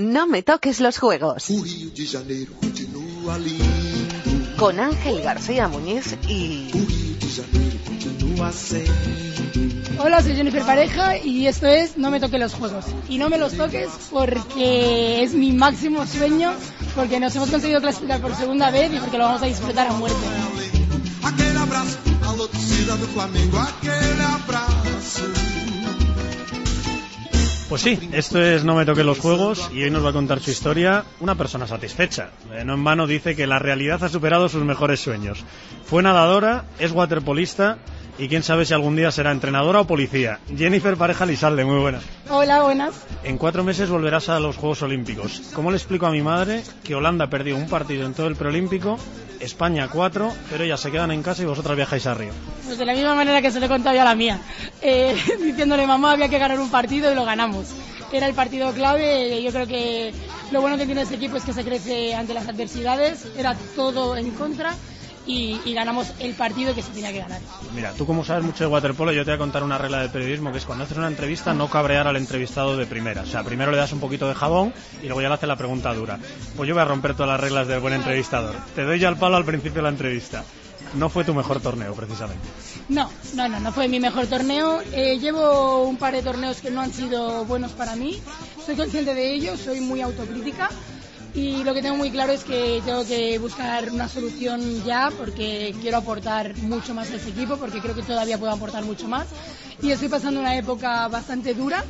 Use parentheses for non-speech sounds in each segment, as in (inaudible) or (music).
No me toques los juegos. Con Ángel García Muñiz y... Hola, soy Jennifer Pareja y esto es No me toques los juegos. Y no me los toques porque es mi máximo sueño, porque nos hemos conseguido clasificar por segunda vez y porque lo vamos a disfrutar a muerte. Pues sí, esto es No me toque los juegos y hoy nos va a contar su historia una persona satisfecha. Eh, no en vano dice que la realidad ha superado sus mejores sueños. Fue nadadora, es waterpolista y quién sabe si algún día será entrenadora o policía. Jennifer Pareja Lizalde, muy buenas. Hola, buenas. En cuatro meses volverás a los Juegos Olímpicos. ¿Cómo le explico a mi madre que Holanda perdió un partido en todo el preolímpico, España cuatro, pero ellas se quedan en casa y vosotras viajáis a Río? Pues de la misma manera que se lo he contado yo a la mía. Eh, (laughs) diciéndole, mamá, había que ganar un partido y lo ganamos. Era el partido clave. Yo creo que lo bueno que tiene este equipo es que se crece ante las adversidades. Era todo en contra y, ganamos el partido que se tenía que ganar. Mira, tú como sabes mucho de waterpolo, yo te voy a contar una regla de periodismo que es cuando haces una entrevista no cabrear al entrevistado de primera. O sea, primero le das un poquito de jabón y luego ya le haces la pregunta dura. Pues yo voy a romper todas las reglas del buen entrevistador. Te doy ya el palo al principio de la entrevista. No fue tu mejor torneo, precisamente. No, no, no, no fue mi mejor torneo. Eh, llevo un par de torneos que no han sido buenos para mí. Soy consciente de ello, soy muy autocrítica y lo que tengo muy claro es que tengo que buscar una solución ya porque quiero aportar mucho más a ese equipo porque creo que todavía puedo aportar mucho más. Y estoy pasando una época bastante dura.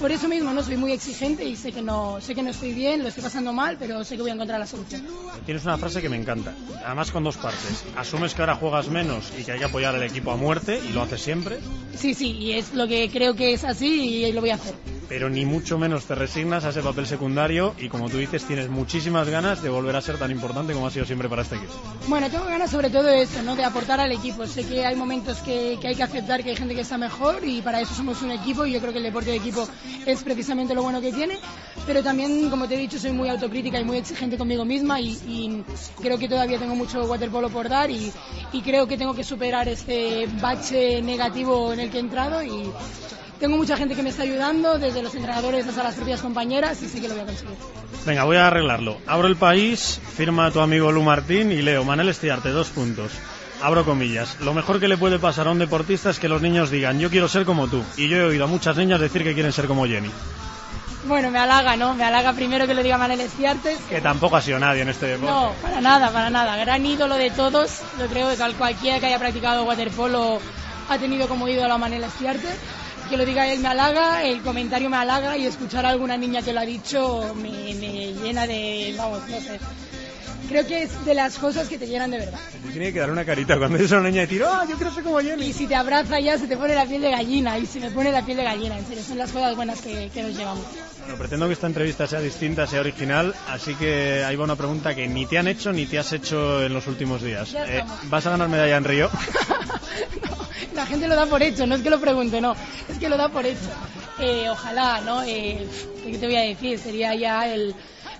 Por eso mismo no soy muy exigente y sé que no sé que no estoy bien lo estoy pasando mal pero sé que voy a encontrar la solución. Tienes una frase que me encanta. Además con dos partes. Asumes que ahora juegas menos y que hay que apoyar al equipo a muerte y lo haces siempre. Sí sí y es lo que creo que es así y lo voy a hacer pero ni mucho menos te resignas a ese papel secundario y como tú dices tienes muchísimas ganas de volver a ser tan importante como ha sido siempre para este equipo. Bueno, tengo ganas sobre todo de esto, ¿no? de aportar al equipo. Sé que hay momentos que, hay que aceptar que hay gente que está mejor y para eso somos un equipo y yo creo que el deporte de equipo es precisamente lo bueno que tiene, pero también, como te he dicho, soy muy autocrítica y muy exigente conmigo misma y, creo que todavía tengo mucho waterpolo por dar y creo que tengo que superar este bache negativo en el que he entrado y tengo mucha gente que me está ayudando, desde los entrenadores hasta las propias compañeras, y sé que lo voy a conseguir. Venga, voy a arreglarlo. Abro el país, firma tu amigo Lu Martín y leo, Manel Estiarte, dos puntos. Abro comillas. Lo mejor que le puede pasar a un deportista es que los niños digan, yo quiero ser como tú. Y yo he oído a muchas niñas decir que quieren ser como Jenny. Bueno, me halaga, ¿no? Me halaga primero que lo diga Manel Estiarte. Que tampoco ha sido nadie en este deporte. No, para nada, para nada. Gran ídolo de todos. Yo creo que cualquiera que haya practicado waterpolo ha tenido como ídolo a Manel Estiarte que lo diga él me halaga, el comentario me halaga y escuchar a alguna niña que lo ha dicho me, llena de, vamos, no sé. Creo que es de las cosas que te llenan de verdad. Tiene que dar una carita cuando es una niña y tiro, ¡ah, yo quiero ser como Jenny! Y si te abraza ya se te pone la piel de gallina y se me pone la piel de gallina, en serio, son las cosas buenas que, nos llevamos. Bueno, pretendo que esta entrevista sea distinta, sea original, así que ahí va una pregunta que ni te han hecho ni te has hecho en los últimos días. Eh, ¿Vas a ganar medalla en Río? (laughs) la gente lo da por hecho, no es que lo pregunte, no, es que lo da por hecho. Eh, ojalá, ¿no? Eh, ¿Qué te voy a decir? Sería ya el,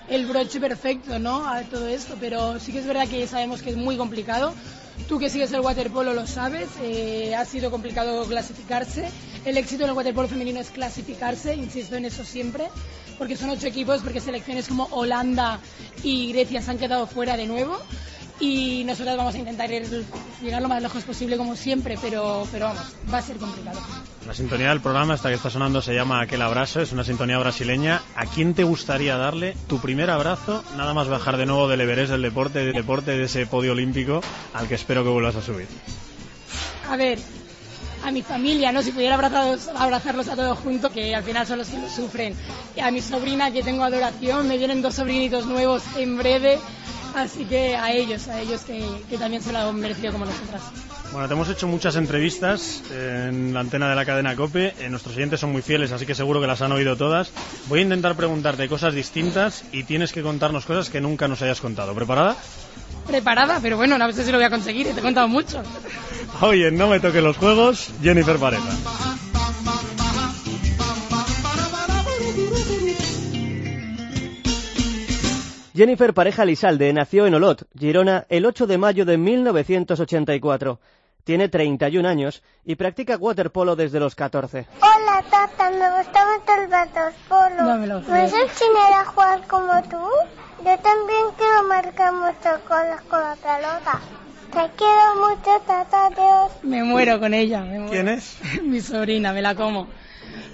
el broche perfecto, ¿no? A todo esto, pero sí que es verdad que sabemos que es muy complicado. Tú que sigues el waterpolo lo sabes, eh, ha sido complicado clasificarse. El éxito en el waterpolo femenino es clasificarse, insisto en eso siempre, porque son ocho equipos, porque selecciones como Holanda y Grecia se han quedado fuera de nuevo y nosotros vamos a intentar llegar lo más lejos posible como siempre, pero, pero vamos, va a ser complicado. La sintonía del programa, esta que está sonando, se llama Aquel Abrazo, es una sintonía brasileña. ¿A quién te gustaría darle tu primer abrazo, nada más bajar de nuevo del Everest del deporte, del deporte de ese podio olímpico al que espero que vuelvas a subir? A ver, a mi familia, ¿no? Si pudiera abrazarlos, abrazarlos a todos juntos, que al final son los que lo sufren. A mi sobrina, que tengo adoración, me vienen dos sobrinitos nuevos en breve Así que a ellos, a ellos que, también se lo han merecido como nosotras. Bueno, te hemos hecho muchas entrevistas en la antena de la cadena COPE. Eh, nuestros oyentes son muy fieles, así que seguro que las han oído todas. Voy a intentar preguntarte cosas distintas y tienes que contarnos cosas que nunca nos hayas contado. ¿Preparada? Preparada, pero bueno, no sé si lo voy a conseguir, te he contado mucho. Oye, no me toque los juegos, Jennifer Pareja. Jennifer Pareja Lizalde nació en Olot, Girona, el 8 de mayo de 1984. Tiene 31 años y practica waterpolo desde los 14. Hola, tata, me gusta mucho el waterpolo. No me lo ¿Me creo. vas a enseñar a jugar como tú? Yo también quiero marcar muchos goles con la pelota. Te quiero mucho, tata, Dios. Me muero con ella. Me muero. ¿Quién es? (laughs) Mi sobrina, me la como.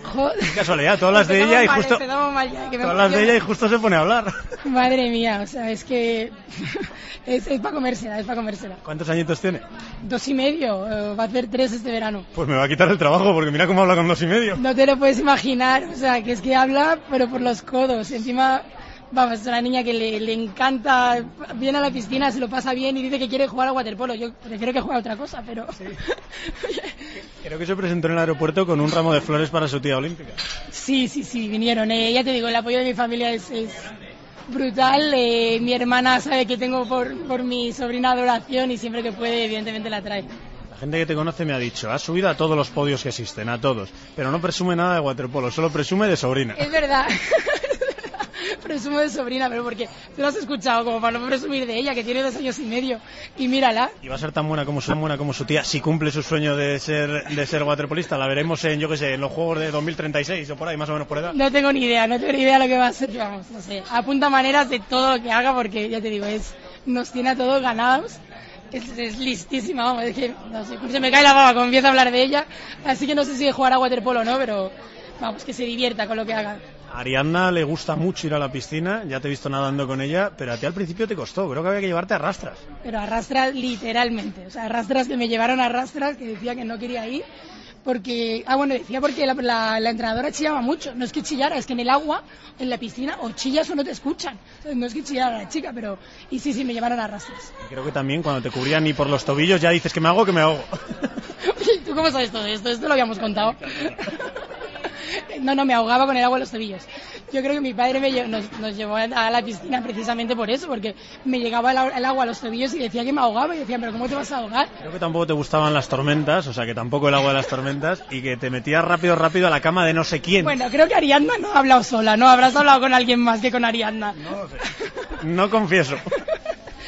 Joder. Qué casualidad, tú hablas de ella y mal, justo... ya, que me Tú hablas de ella y justo se pone a hablar. Madre mía, o sea, es que (laughs) es, es para comérsela, es para comérsela. ¿Cuántos añitos tiene? Dos y medio, eh, va a hacer tres este verano. Pues me va a quitar el trabajo porque mira cómo habla con dos y medio. No te lo puedes imaginar, o sea, que es que habla, pero por los codos. Encima, vamos, es una niña que le, le encanta, viene a la piscina, se lo pasa bien y dice que quiere jugar a waterpolo. Yo prefiero que juegue a otra cosa, pero... (laughs) Creo que se presentó en el aeropuerto con un ramo de flores para su tía olímpica. Sí, sí, sí, vinieron. Eh, ya te digo, el apoyo de mi familia es, es brutal. Eh, mi hermana sabe que tengo por, por mi sobrina adoración y siempre que puede, evidentemente la trae. La gente que te conoce me ha dicho, has subido a todos los podios que existen, a todos, pero no presume nada de waterpolo, solo presume de sobrina. Es verdad. (laughs) Presumo de sobrina, pero porque tú lo has escuchado como para no presumir de ella, que tiene dos años y medio. Y mírala. Y va a ser tan buena como su, tan buena como su tía si cumple su sueño de ser de ser waterpolista. La veremos en, yo qué sé, en los Juegos de 2036 o por ahí, más o menos por edad. No tengo ni idea, no tengo ni idea de lo que va a ser. Vamos, no sé. Apunta maneras de todo lo que haga porque, ya te digo, es nos tiene a todos ganados. Es, es listísima, vamos, es que no sé, se me cae la baba cuando empiezo a hablar de ella. Así que no sé si jugar a waterpolo o no, pero vamos, que se divierta con lo que haga. A Ariadna le gusta mucho ir a la piscina, ya te he visto nadando con ella, pero a ti al principio te costó, creo que había que llevarte a rastras. Pero arrastras literalmente, o sea, arrastras que me llevaron a arrastras, que decía que no quería ir, porque, ah bueno, decía porque la, la- la entrenadora chillaba mucho, no es que chillara, es que en el agua, en la piscina, o chillas o no te escuchan, O sea, no es que chillara la chica, pero, y sí, sí, me llevaron a arrastras. Y creo que también cuando te cubrían ni por los tobillos ya dices que me hago, que me hago. (laughs) ¿tú cómo sabes todo esto? Esto lo habíamos contado. (laughs) No, no, me ahogaba con el agua en los tobillos. Yo creo que mi padre me lle- nos, nos llevó a la piscina precisamente por eso, porque me llegaba el, agua a los tobillos y decía que me ahogaba y decían, pero ¿cómo te vas a ahogar? Creo que tampoco te gustaban las tormentas, o sea que tampoco el agua de las tormentas, y que te metías rápido, rápido a la cama de no sé quién. Bueno, creo que Ariadna no ha hablado sola, ¿no? Habrás hablado con alguien más que con Ariadna. No confieso.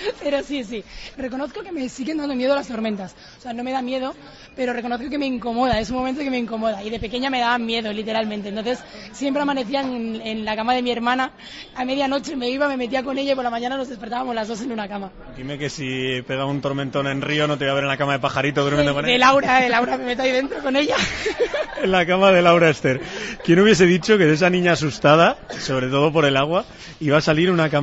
(laughs) Pero sí, sí. Reconozco que me siguen dando miedo las tormentas. O sea, no me da miedo, pero reconozco que me incomoda. Es un momento que me incomoda. Y de pequeña me daban miedo, literalmente. Entonces, siempre amanecía en, en la cama de mi hermana. A medianoche me iba, me metía con ella y por la mañana nos despertábamos las dos en una cama. Dime que si pega un tormentón en Río no te voy a ver en la cama de pajarito durmiendo con De él. Laura, de Laura, me meto ahí dentro con ella. (laughs) En la cama de Laura Esther. ¿Quién hubiese dicho que de esa niña asustada, sobre todo por el agua, iba a salir una campeona?